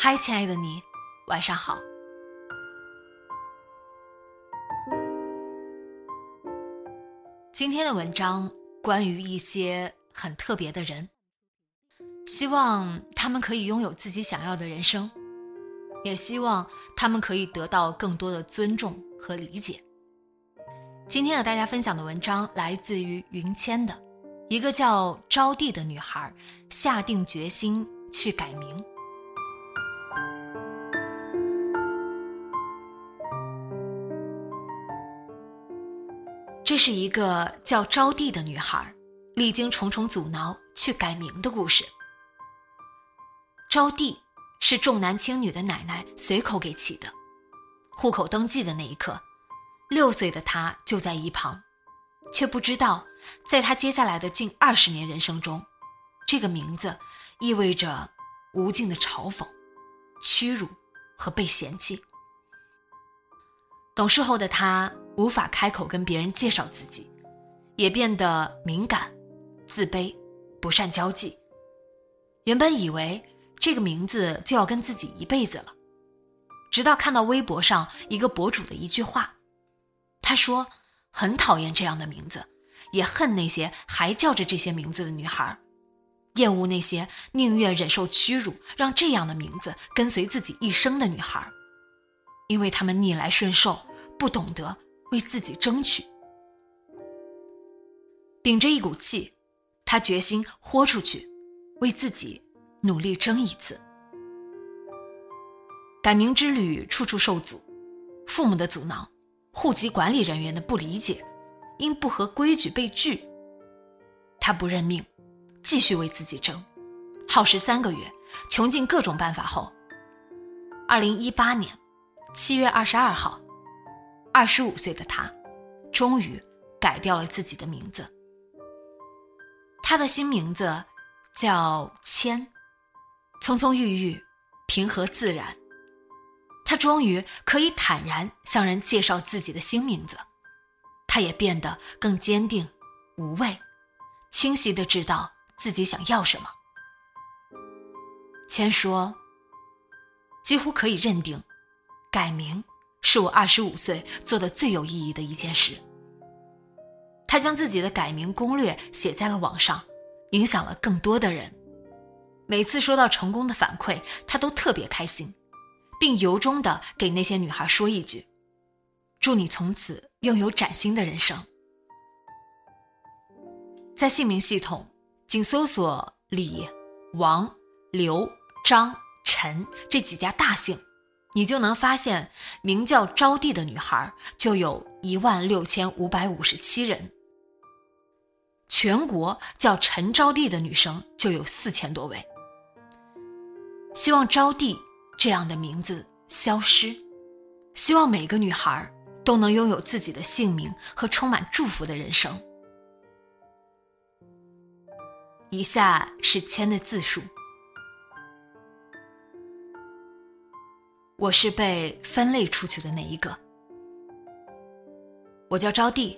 嗨，亲爱的你，晚上好。今天的文章关于一些很特别的人，希望他们可以拥有自己想要的人生，也希望他们可以得到更多的尊重和理解。今天和大家分享的文章来自于云谦的，一个叫招娣的女孩下定决心去改名。这是一个叫招娣的女孩，历经重重阻挠去改名的故事。招娣是重男轻女的奶奶随口给起的，户口登记的那一刻，六岁的她就在一旁，却不知道，在她接下来的近二十年人生中，这个名字意味着无尽的嘲讽、屈辱和被嫌弃。懂事后的她。无法开口跟别人介绍自己，也变得敏感、自卑、不善交际。原本以为这个名字就要跟自己一辈子了，直到看到微博上一个博主的一句话，他说很讨厌这样的名字，也恨那些还叫着这些名字的女孩，厌恶那些宁愿忍受屈辱让这样的名字跟随自己一生的女孩，因为他们逆来顺受，不懂得。为自己争取，秉着一股气，他决心豁出去，为自己努力争一次。改名之旅处处受阻，父母的阻挠，户籍管理人员的不理解，因不合规矩被拒。他不认命，继续为自己争，耗时三个月，穷尽各种办法后，二零一八年七月二十二号。二十五岁的他，终于改掉了自己的名字。他的新名字叫谦，葱葱郁郁，平和自然。他终于可以坦然向人介绍自己的新名字。他也变得更坚定、无畏，清晰的知道自己想要什么。谦说：“几乎可以认定，改名。”是我二十五岁做的最有意义的一件事。他将自己的改名攻略写在了网上，影响了更多的人。每次收到成功的反馈，他都特别开心，并由衷的给那些女孩说一句：“祝你从此拥有崭新的人生。”在姓名系统，仅搜索李、王、刘、张、陈这几家大姓。你就能发现，名叫招娣的女孩就有一万六千五百五十七人。全国叫陈招娣的女生就有四千多位。希望招娣这样的名字消失，希望每个女孩都能拥有自己的姓名和充满祝福的人生。以下是签的字数。我是被分类出去的那一个。我叫招娣，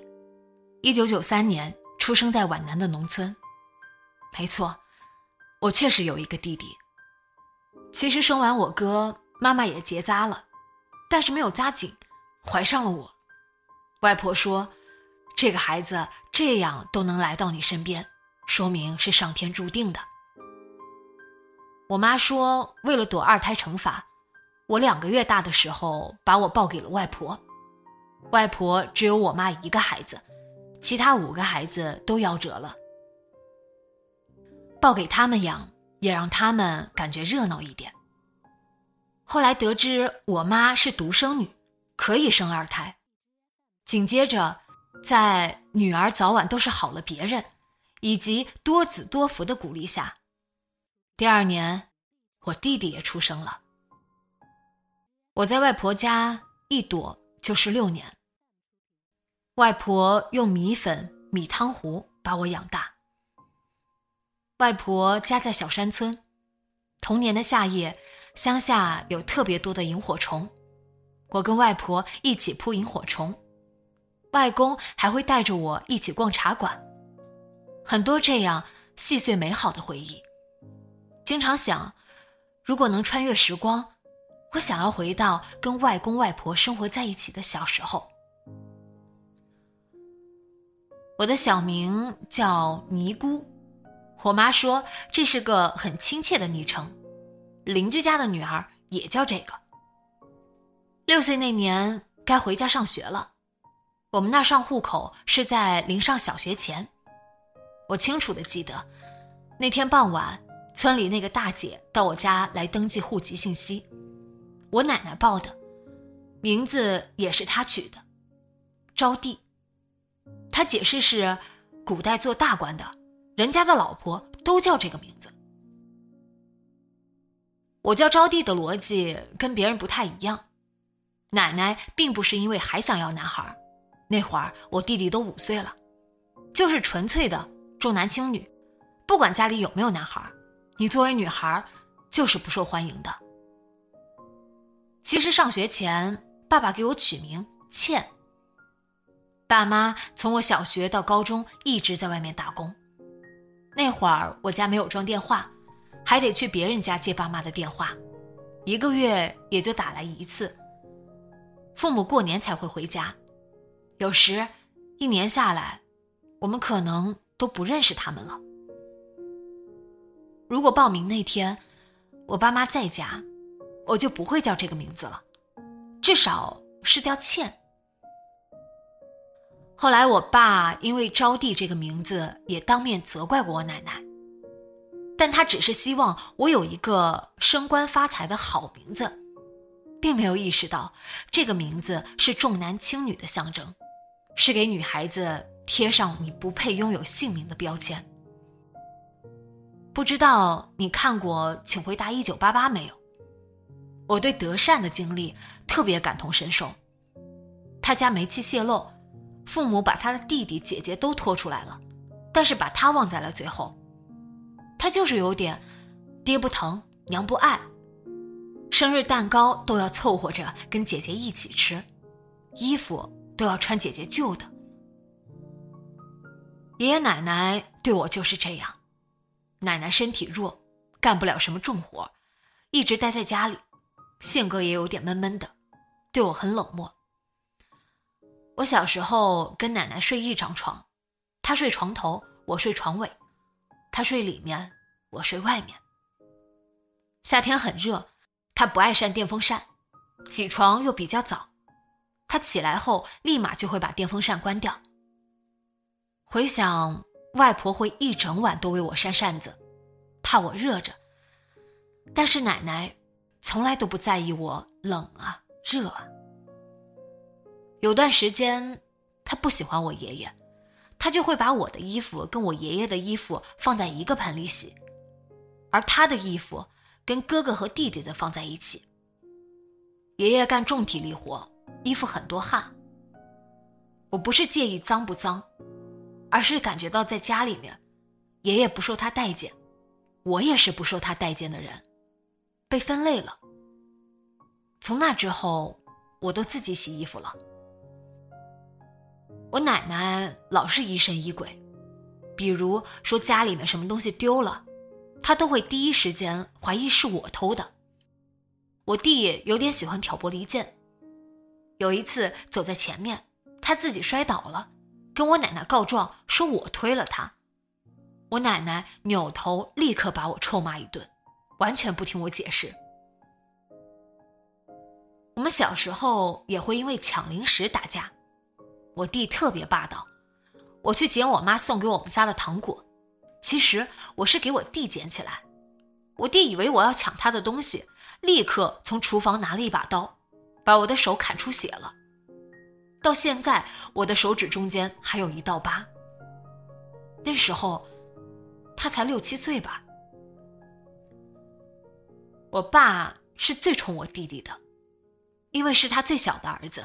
一九九三年出生在皖南的农村。没错，我确实有一个弟弟。其实生完我哥，妈妈也结扎了，但是没有扎紧，怀上了我。外婆说，这个孩子这样都能来到你身边，说明是上天注定的。我妈说，为了躲二胎惩罚。我两个月大的时候，把我抱给了外婆。外婆只有我妈一个孩子，其他五个孩子都夭折了。抱给他们养，也让他们感觉热闹一点。后来得知我妈是独生女，可以生二胎。紧接着，在女儿早晚都是好了别人，以及多子多福的鼓励下，第二年，我弟弟也出生了。我在外婆家一躲就是六年。外婆用米粉、米汤糊把我养大。外婆家在小山村，童年的夏夜，乡下有特别多的萤火虫，我跟外婆一起扑萤火虫。外公还会带着我一起逛茶馆，很多这样细碎美好的回忆。经常想，如果能穿越时光，我想要回到跟外公外婆生活在一起的小时候。我的小名叫尼姑，我妈说这是个很亲切的昵称，邻居家的女儿也叫这个。六岁那年该回家上学了。我们那上户口是在临上小学前，我清楚的记得，那天傍晚，村里那个大姐到我家来登记户籍信息，我奶奶报的，名字也是她取的，招娣。她解释是，古代做大官的，人家的老婆都叫这个名字。我叫招娣的逻辑跟别人不太一样，奶奶并不是因为还想要男孩。那会儿我弟弟都五岁了，就是纯粹的重男轻女，不管家里有没有男孩，你作为女孩就是不受欢迎的。其实上学前，爸爸给我取名倩。爸妈从我小学到高中一直在外面打工，那会儿我家没有装电话，还得去别人家接爸妈的电话，一个月也就打来一次。父母过年才会回家。有时，一年下来，我们可能都不认识他们了。如果报名那天，我爸妈在家，我就不会叫这个名字了，至少是叫倩。后来，我爸因为招娣这个名字，也当面责怪过我奶奶，但他只是希望我有一个升官发财的好名字，并没有意识到这个名字是重男轻女的象征。是给女孩子贴上你不配拥有姓名的标签。不知道你看过《请回答一九八八》没有？我对德善的经历特别感同身受。他家煤气泄漏，父母把他的弟弟姐姐都拖出来了，但是把他忘在了最后。他就是有点爹不疼娘不爱，生日蛋糕都要凑合着跟姐姐一起吃，衣服。都要穿姐姐旧的。爷爷奶奶对我就是这样，奶奶身体弱，干不了什么重活，一直待在家里，性格也有点闷闷的，对我很冷漠。我小时候跟奶奶睡一张床，她睡床头，我睡床尾，她睡里面，我睡外面。夏天很热，她不爱扇电风扇，起床又比较早。他起来后，立马就会把电风扇关掉。回想，外婆会一整晚都为我扇扇子，怕我热着。但是奶奶从来都不在意我冷啊热啊。有段时间，他不喜欢我爷爷，他就会把我的衣服跟我爷爷的衣服放在一个盆里洗，而他的衣服跟哥哥和弟弟的放在一起。爷爷干重体力活。衣服很多汗，我不是介意脏不脏，而是感觉到在家里面，爷爷不受他待见，我也是不受他待见的人，被分类了。从那之后，我都自己洗衣服了。我奶奶老是疑神疑鬼，比如说家里面什么东西丢了，她都会第一时间怀疑是我偷的。我弟有点喜欢挑拨离间。有一次走在前面，他自己摔倒了，跟我奶奶告状说我推了他。我奶奶扭头立刻把我臭骂一顿，完全不听我解释。我们小时候也会因为抢零食打架，我弟特别霸道。我去捡我妈送给我们家的糖果，其实我是给我弟捡起来。我弟以为我要抢他的东西，立刻从厨房拿了一把刀，把我的手砍出血了。到现在，我的手指中间还有一道疤。那时候，他才六七岁吧。我爸是最宠我弟弟的，因为是他最小的儿子。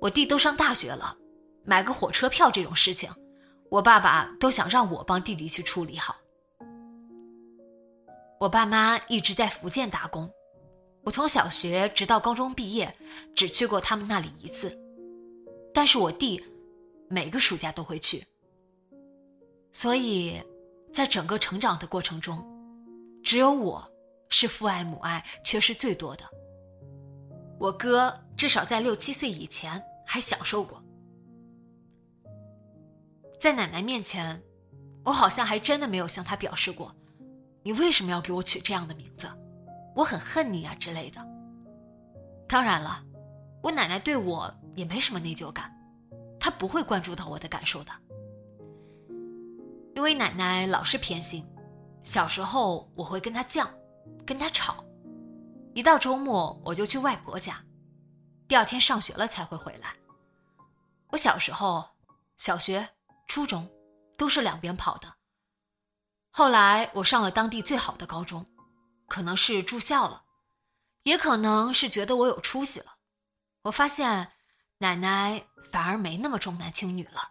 我弟都上大学了，买个火车票这种事情，我爸爸都想让我帮弟弟去处理好。我爸妈一直在福建打工，我从小学直到高中毕业，只去过他们那里一次。但是我弟每个暑假都会去，所以，在整个成长的过程中，只有我。是父爱母爱缺失最多的。我哥至少在六七岁以前还享受过，在奶奶面前，我好像还真的没有向他表示过，你为什么要给我取这样的名字？我很恨你啊之类的。当然了，我奶奶对我也没什么内疚感，她不会关注到我的感受的，因为奶奶老是偏心，小时候我会跟她犟。跟他吵，一到周末我就去外婆家，第二天上学了才会回来。我小时候，小学、初中都是两边跑的。后来我上了当地最好的高中，可能是住校了，也可能是觉得我有出息了。我发现奶奶反而没那么重男轻女了。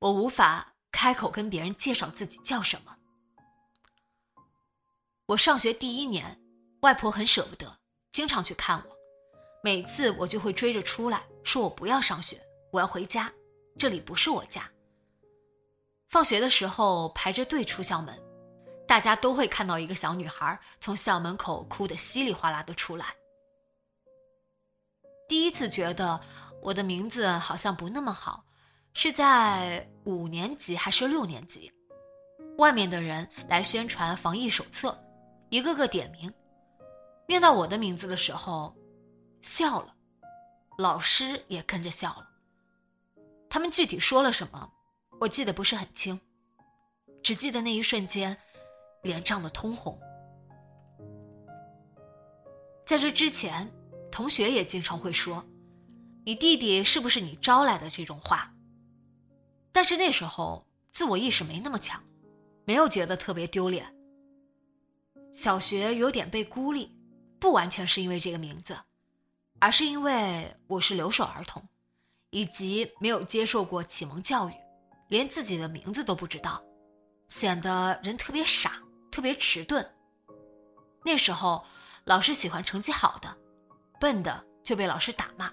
我无法。开口跟别人介绍自己叫什么。我上学第一年，外婆很舍不得，经常去看我。每次我就会追着出来，说我不要上学，我要回家，这里不是我家。放学的时候排着队出校门，大家都会看到一个小女孩从校门口哭得稀里哗啦的出来。第一次觉得我的名字好像不那么好。是在五年级还是六年级？外面的人来宣传防疫手册，一个个点名，念到我的名字的时候，笑了，老师也跟着笑了。他们具体说了什么，我记得不是很清，只记得那一瞬间，脸涨得通红。在这之前，同学也经常会说：“你弟弟是不是你招来的？”这种话。但是那时候自我意识没那么强，没有觉得特别丢脸。小学有点被孤立，不完全是因为这个名字，而是因为我是留守儿童，以及没有接受过启蒙教育，连自己的名字都不知道，显得人特别傻，特别迟钝。那时候老师喜欢成绩好的，笨的就被老师打骂。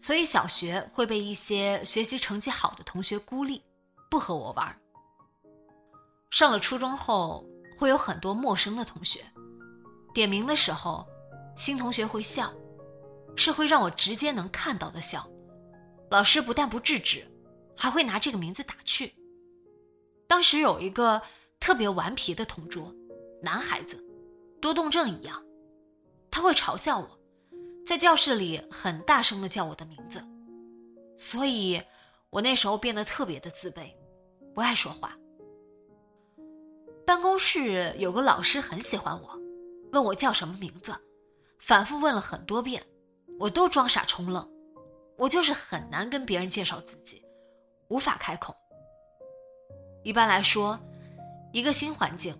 所以小学会被一些学习成绩好的同学孤立，不和我玩。上了初中后，会有很多陌生的同学，点名的时候，新同学会笑，是会让我直接能看到的笑。老师不但不制止，还会拿这个名字打趣。当时有一个特别顽皮的同桌，男孩子，多动症一样，他会嘲笑我。在教室里很大声的叫我的名字，所以我那时候变得特别的自卑，不爱说话。办公室有个老师很喜欢我，问我叫什么名字，反复问了很多遍，我都装傻充愣。我就是很难跟别人介绍自己，无法开口。一般来说，一个新环境，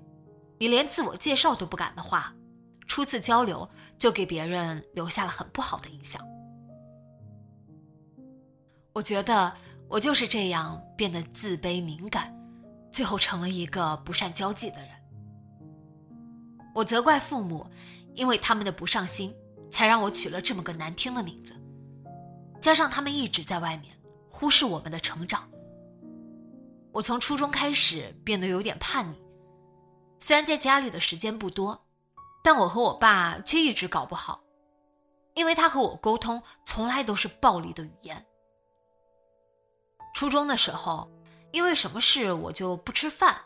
你连自我介绍都不敢的话。初次交流就给别人留下了很不好的印象。我觉得我就是这样变得自卑敏感，最后成了一个不善交际的人。我责怪父母，因为他们的不上心，才让我取了这么个难听的名字。加上他们一直在外面忽视我们的成长，我从初中开始变得有点叛逆。虽然在家里的时间不多。但我和我爸却一直搞不好，因为他和我沟通从来都是暴力的语言。初中的时候，因为什么事我就不吃饭，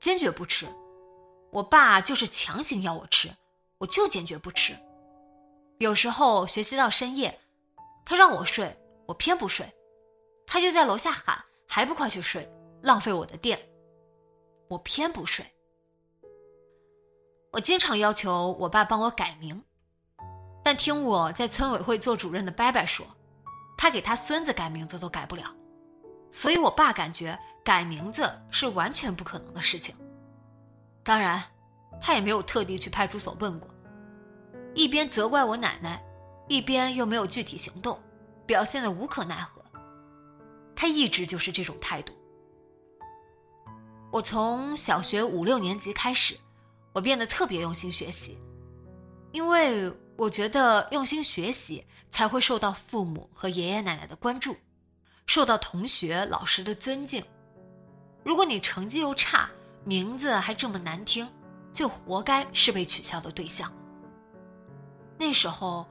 坚决不吃。我爸就是强行要我吃，我就坚决不吃。有时候学习到深夜，他让我睡，我偏不睡，他就在楼下喊：“还不快去睡，浪费我的电。”我偏不睡。我经常要求我爸帮我改名，但听我在村委会做主任的伯伯说，他给他孙子改名字都改不了，所以我爸感觉改名字是完全不可能的事情。当然，他也没有特地去派出所问过。一边责怪我奶奶，一边又没有具体行动，表现的无可奈何。他一直就是这种态度。我从小学五六年级开始，我变得特别用心学习，因为我觉得用心学习才会受到父母和爷爷奶奶的关注，受到同学老师的尊敬。如果你成绩又差，名字还这么难听，就活该是被取笑的对象。那时候，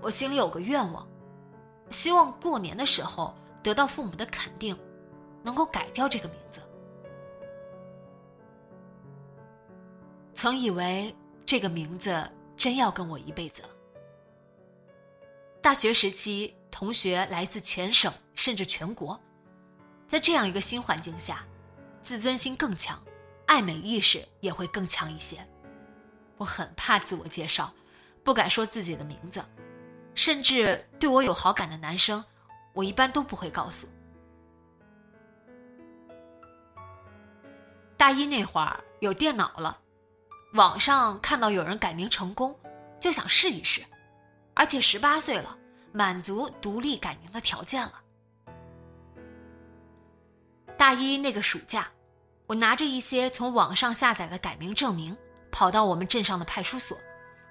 我心里有个愿望，希望过年的时候得到父母的肯定，能够改掉这个名字。曾以为这个名字真要跟我一辈子。大学时期，同学来自全省甚至全国，在这样一个新环境下，自尊心更强，爱美意识也会更强一些。我很怕自我介绍。不敢说自己的名字，甚至对我有好感的男生，我一般都不会告诉。大一那会儿有电脑了，网上看到有人改名成功，就想试一试，而且十八岁了，满足独立改名的条件了。大一那个暑假，我拿着一些从网上下载的改名证明，跑到我们镇上的派出所。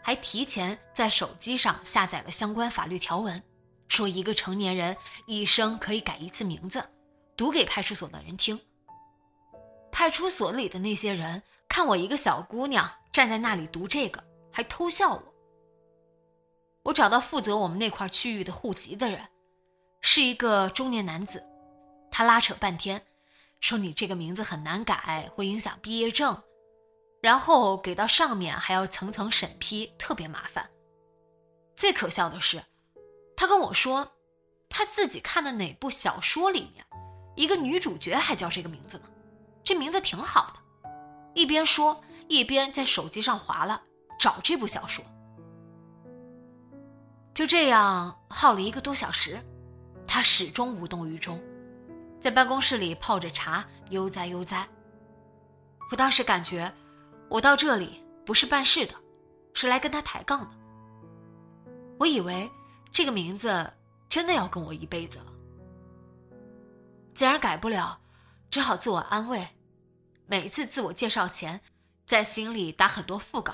还提前在手机上下载了相关法律条文，说一个成年人一生可以改一次名字，读给派出所的人听。派出所里的那些人看我一个小姑娘站在那里读这个，还偷笑我。我找到负责我们那块区域的户籍的人，是一个中年男子，他拉扯半天，说你这个名字很难改，会影响毕业证。然后给到上面还要层层审批，特别麻烦。最可笑的是，他跟我说，他自己看的哪部小说里面，一个女主角还叫这个名字呢，这名字挺好的。一边说，一边在手机上划了找这部小说。就这样耗了一个多小时，他始终无动于衷，在办公室里泡着茶，悠哉悠哉。我当时感觉。我到这里不是办事的，是来跟他抬杠的。我以为这个名字真的要跟我一辈子了。既然改不了，只好自我安慰。每次自我介绍前，在心里打很多副稿。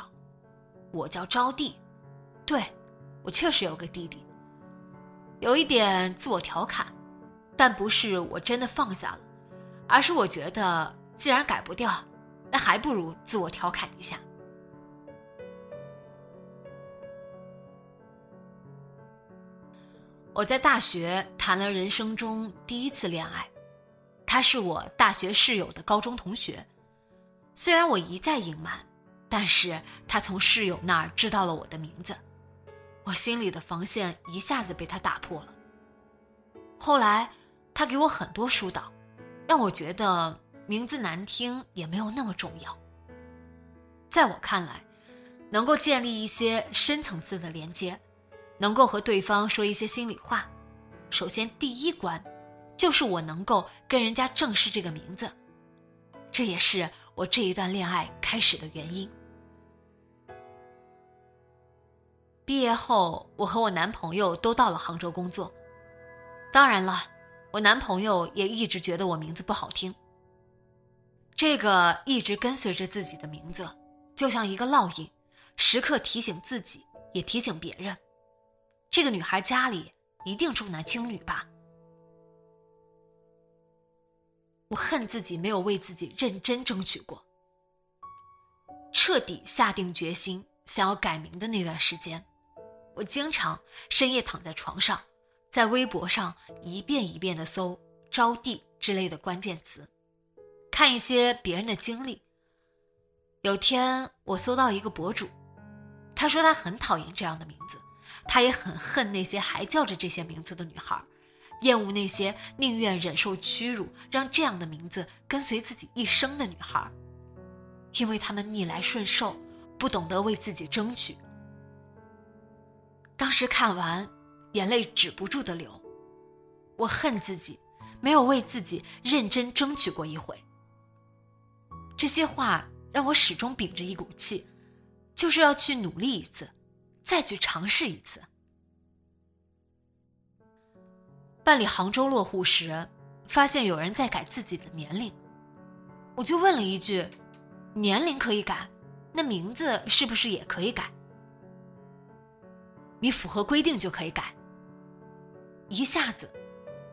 我叫招娣，对，我确实有个弟弟。有一点自我调侃，但不是我真的放下了，而是我觉得既然改不掉。那还不如自我调侃一下。我在大学谈了人生中第一次恋爱，他是我大学室友的高中同学。虽然我一再隐瞒，但是他从室友那儿知道了我的名字，我心里的防线一下子被他打破了。后来，他给我很多疏导，让我觉得。名字难听也没有那么重要。在我看来，能够建立一些深层次的连接，能够和对方说一些心里话，首先第一关，就是我能够跟人家正视这个名字，这也是我这一段恋爱开始的原因。毕业后，我和我男朋友都到了杭州工作，当然了，我男朋友也一直觉得我名字不好听。这个一直跟随着自己的名字，就像一个烙印，时刻提醒自己，也提醒别人。这个女孩家里一定重男轻女吧？我恨自己没有为自己认真争取过。彻底下定决心想要改名的那段时间，我经常深夜躺在床上，在微博上一遍一遍的搜“招娣”之类的关键词。看一些别人的经历。有天我搜到一个博主，他说他很讨厌这样的名字，他也很恨那些还叫着这些名字的女孩，厌恶那些宁愿忍受屈辱，让这样的名字跟随自己一生的女孩，因为他们逆来顺受，不懂得为自己争取。当时看完，眼泪止不住的流。我恨自己，没有为自己认真争取过一回。这些话让我始终秉着一股气，就是要去努力一次。再去尝试一次。办理杭州落户时，发现有人在改自己的年龄，我就问了一句：“年龄可以改，那名字是不是也可以改？”你符合规定就可以改。一下子，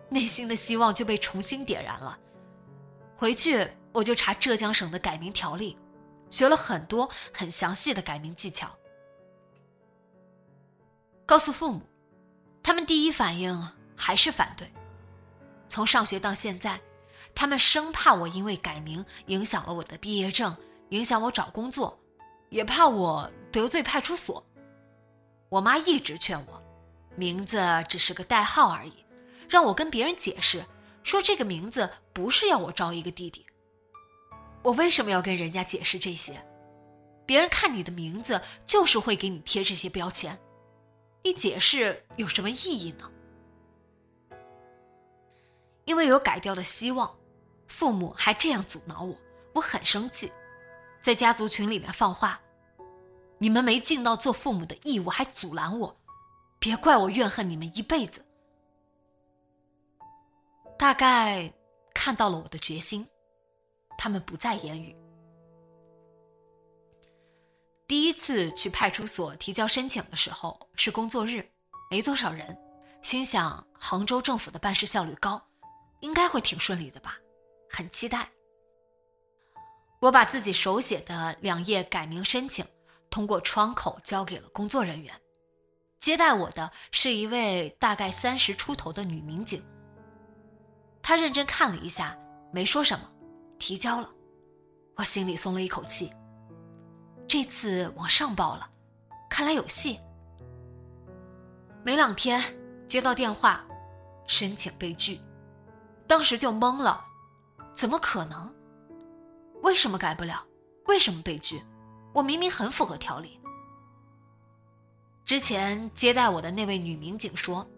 内心的希望就被重新点燃了。回去我就查浙江省的改名条例，学了很多很详细的改名技巧。告诉父母，他们第一反应还是反对。从上学到现在，他们生怕我因为改名影响了我的毕业证，影响我找工作，也怕我得罪派出所。我妈一直劝我，名字只是个代号而已，让我跟别人解释，说这个名字不是要我招一个弟弟。我为什么要跟人家解释这些？别人看你的名字，就是会给你贴这些标签。你解释有什么意义呢？因为有改掉的希望，父母还这样阻挠我，我很生气，在家族群里面放话：“你们没尽到做父母的义务，还阻拦我，别怪我怨恨你们一辈子。”大概看到了我的决心，他们不再言语。第一次去派出所提交申请的时候是工作日，没多少人，心想杭州政府的办事效率高，应该会挺顺利的吧，很期待。我把自己手写的两页改名申请通过窗口交给了工作人员，接待我的是一位大概三十出头的女民警。她认真看了一下，没说什么，提交了，我心里松了一口气。这次往上报了，看来有戏。没两天接到电话，申请被拒，当时就懵了，怎么可能？为什么改不了？为什么被拒？我明明很符合条例。之前接待我的那位女民警说，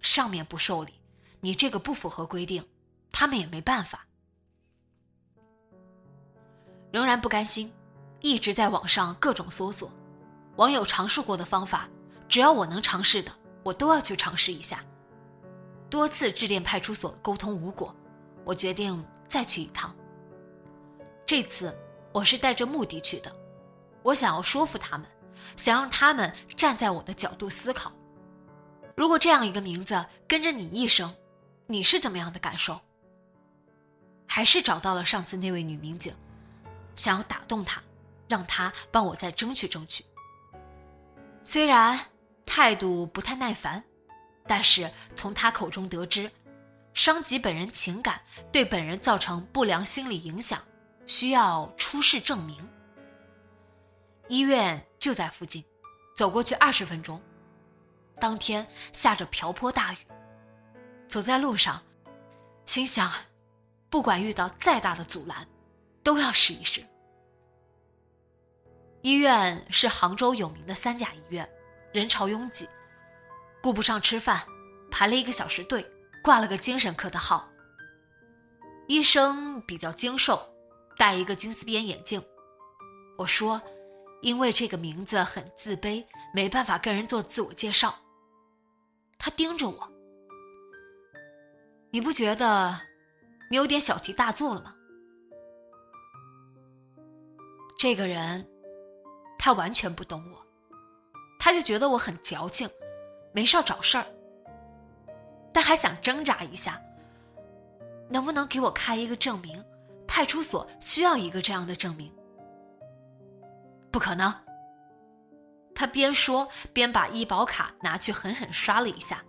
上面不受理，你这个不符合规定，他们也没办法。仍然不甘心。一直在网上各种搜索，网友尝试过的方法，只要我能尝试的，我都要去尝试一下。多次致电派出所沟通无果，我决定再去一趟。这次我是带着目的去的，我想要说服他们，想让他们站在我的角度思考。如果这样一个名字跟着你一生，你是怎么样的感受？还是找到了上次那位女民警，想要打动她。让她帮我再争取争取。虽然态度不太耐烦，但是从他口中得知，伤及本人情感，对本人造成不良心理影响，需要出示证明。医院就在附近，走过去二十分钟。当天下着瓢泼大雨，走在路上，心想，不管遇到再大的阻拦，都要试一试。医院是杭州有名的三甲医院，人潮拥挤，顾不上吃饭，排了一个小时队，挂了个精神科的号。医生比较精瘦，戴一个金丝边眼镜。我说，因为这个名字很自卑，没办法跟人做自我介绍。他盯着我，你不觉得你有点小题大做了吗？这个人。他完全不懂我，他就觉得我很矫情，没事儿找事儿，但还想挣扎一下，能不能给我开一个证明？派出所需要一个这样的证明。不可能。他边说边把医保卡拿去狠狠刷了一下，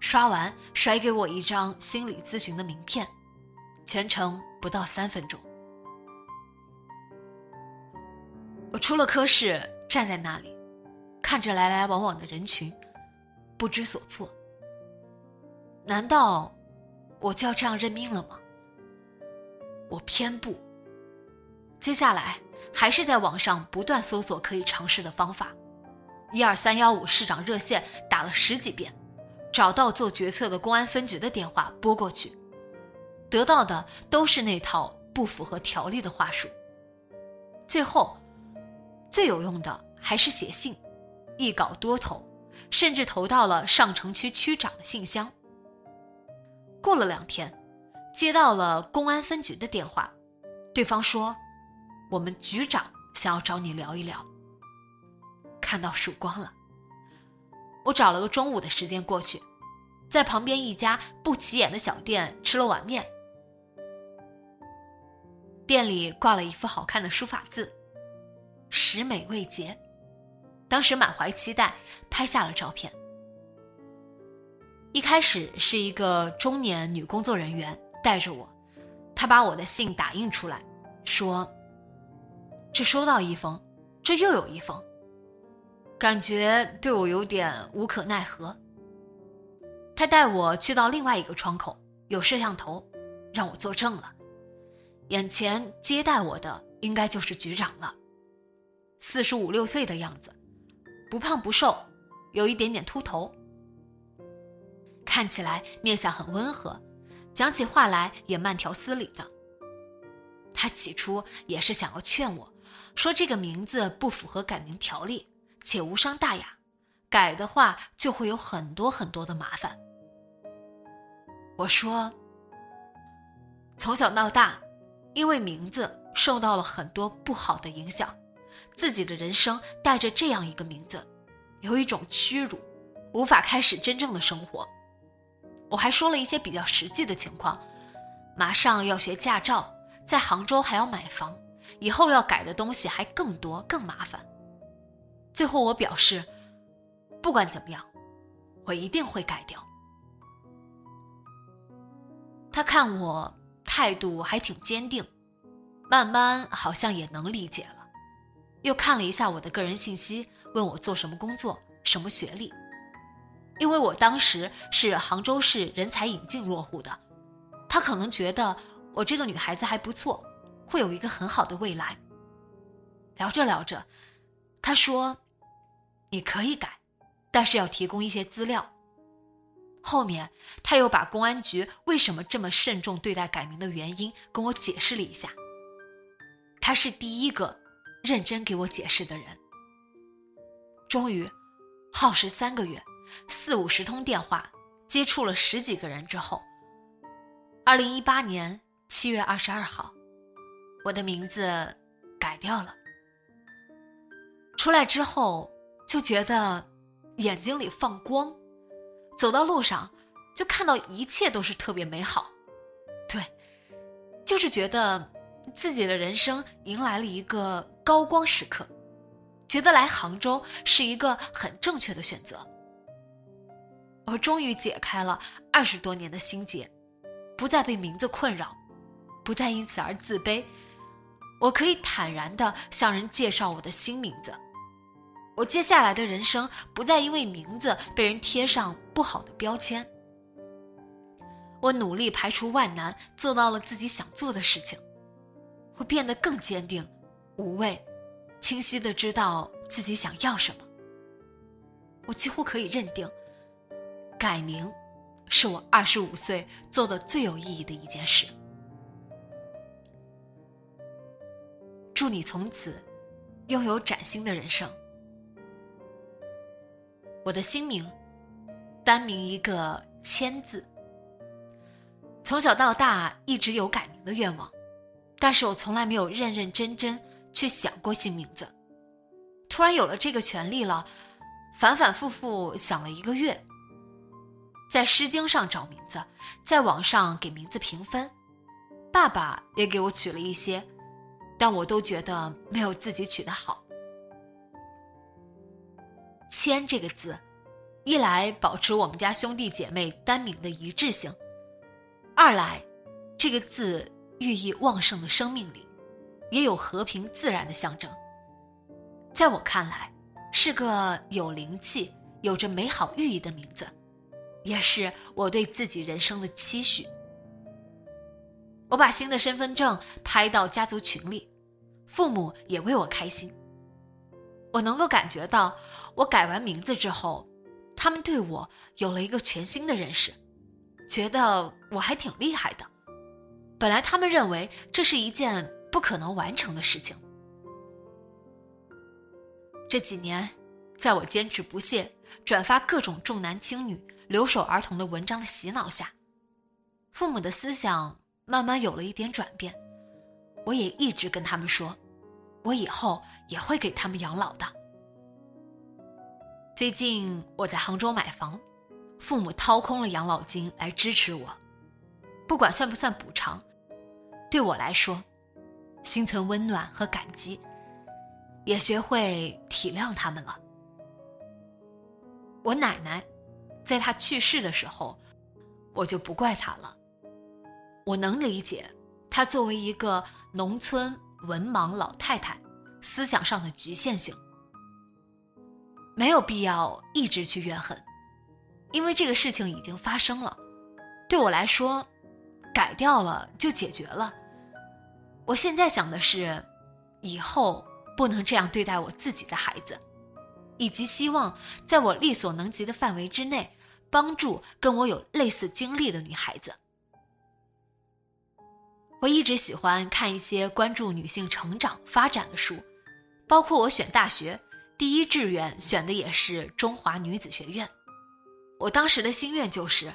刷完甩给我一张心理咨询的名片，全程不到三分钟。我出了科室，站在那里，看着来来往往的人群，不知所措。难道我就要这样认命了吗？我偏不。接下来还是在网上不断搜索可以尝试的方法，一二三幺五市长热线打了十几遍，找到做决策的公安分局的电话拨过去，得到的都是那套不符合条例的话术。最后，最有用的还是写信，一稿多投，甚至投到了上城区区长的信箱。过了两天，接到了公安分局的电话，对方说：“我们局长想要找你聊一聊。”看到曙光了，我找了个中午的时间过去，在旁边一家不起眼的小店吃了碗面。店里挂了一幅好看的书法字，“十美未结”，当时满怀期待，拍下了照片。一开始是一个中年女工作人员带着我，她把我的信打印出来，说：“这收到一封，这又有一封。”感觉对我有点无可奈何。他带我去到另外一个窗口，有摄像头，让我作证了。眼前接待我的应该就是局长了，四十五六岁的样子，不胖不瘦，有一点点秃头。看起来面相很温和，讲起话来也慢条斯理的。他起初也是想要劝我，说这个名字不符合改名条例，且无伤大雅，改的话就会有很多很多的麻烦。我说，从小到大，因为名字受到了很多不好的影响，自己的人生带着这样一个名字，有一种屈辱，无法开始真正的生活。我还说了一些比较实际的情况，马上要学驾照，在杭州还要买房，以后要改的东西还更多更麻烦。最后我表示，不管怎么样，我一定会改掉。他看我态度还挺坚定，慢慢好像也能理解了，又看了一下我的个人信息，问我做什么工作，什么学历。因为我当时是杭州市人才引进落户的，他可能觉得我这个女孩子还不错，会有一个很好的未来。聊着聊着，他说：“你可以改，但是要提供一些资料。”后面他又把公安局为什么这么慎重对待改名的原因跟我解释了一下。他是第一个认真给我解释的人。终于，耗时三个月。四五十通电话，接触了十几个人之后，二零一八年七月二十二号，我的名字改掉了。出来之后就觉得眼睛里放光，走到路上就看到一切都是特别美好，对，就是觉得自己的人生迎来了一个高光时刻，觉得来杭州是一个很正确的选择。我终于解开了二十多年的心结，不再被名字困扰，不再因此而自卑。我可以坦然地向人介绍我的新名字。我接下来的人生不再因为名字被人贴上不好的标签。我努力排除万难，做到了自己想做的事情。我变得更坚定、无畏，清晰的知道自己想要什么。我几乎可以认定。改名，是我二十五岁做的最有意义的一件事。祝你从此拥有崭新的人生。我的新名，单名一个“千”字。从小到大一直有改名的愿望，但是我从来没有认认真真去想过新名字。突然有了这个权利了，反反复复想了一个月。在《诗经》上找名字，在网上给名字评分，爸爸也给我取了一些，但我都觉得没有自己取的好。谦这个字，一来保持我们家兄弟姐妹单名的一致性，二来这个字寓意旺盛的生命力，也有和平自然的象征。在我看来，是个有灵气、有着美好寓意的名字，也是我对自己人生的期许。我把新的身份证拍到家族群里，父母也为我开心。我能够感觉到，我改完名字之后，他们对我有了一个全新的认识，觉得我还挺厉害的。本来他们认为这是一件不可能完成的事情。这几年，在我坚持不懈转发各种重男轻女、留守儿童的文章的洗脑下，父母的思想慢慢有了一点转变。我也一直跟他们说，我以后也会给他们养老的。最近我在杭州买房，父母掏空了养老金来支持我，不管算不算补偿，对我来说，心存温暖和感激。也学会体谅他们了。我奶奶，在她去世的时候，我就不怪她了。我能理解，她作为一个农村文盲老太太，思想上的局限性。没有必要一直去怨恨，因为这个事情已经发生了。对我来说，改掉了就解决了。我现在想的是，以后。不能这样对待我自己的孩子，以及希望在我力所能及的范围之内，帮助跟我有类似经历的女孩子。我一直喜欢看一些关注女性成长发展的书，包括我选大学第一志愿选的也是中华女子学院。我当时的心愿就是，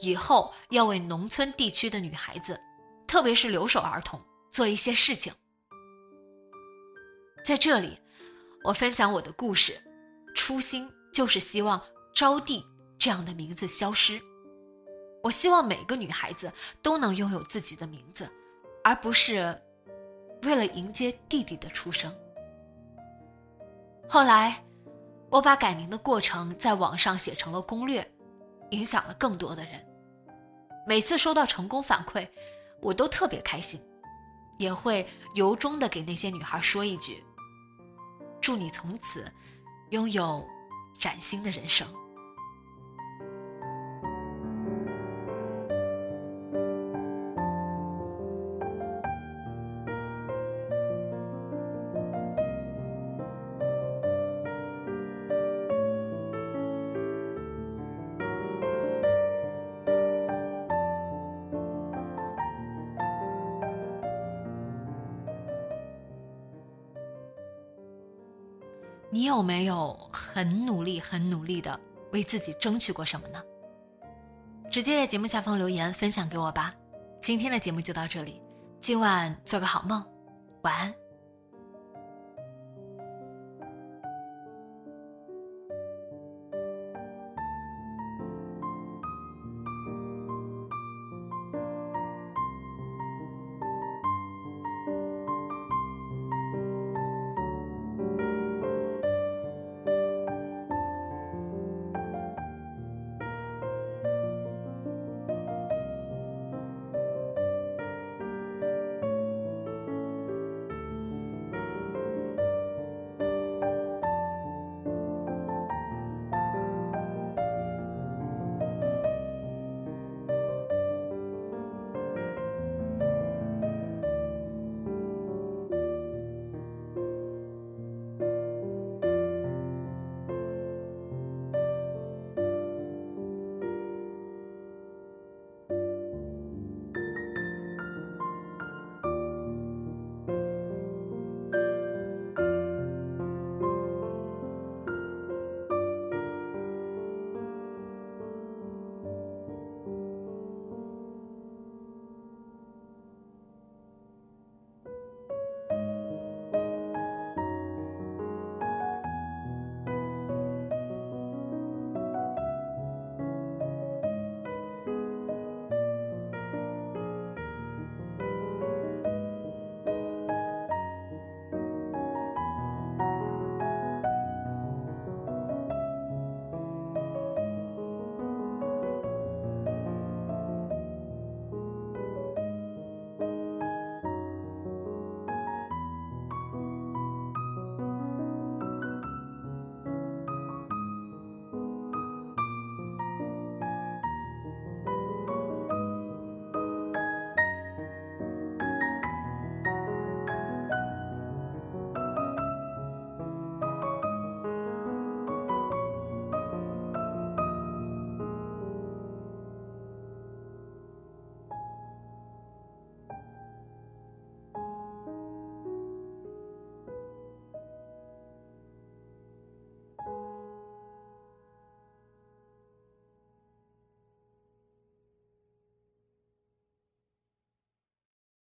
以后要为农村地区的女孩子，特别是留守儿童做一些事情。在这里，我分享我的故事，初心就是希望招娣这样的名字消失。我希望每个女孩子都能拥有自己的名字，而不是为了迎接弟弟的出生。后来，我把改名的过程在网上写成了攻略，影响了更多的人。每次收到成功反馈，我都特别开心，也会由衷的给那些女孩说一句。祝你从此拥有崭新的人生。没有很努力、很努力的为自己争取过什么呢？直接在节目下方留言分享给我吧。今天的节目就到这里，今晚做个好梦，晚安。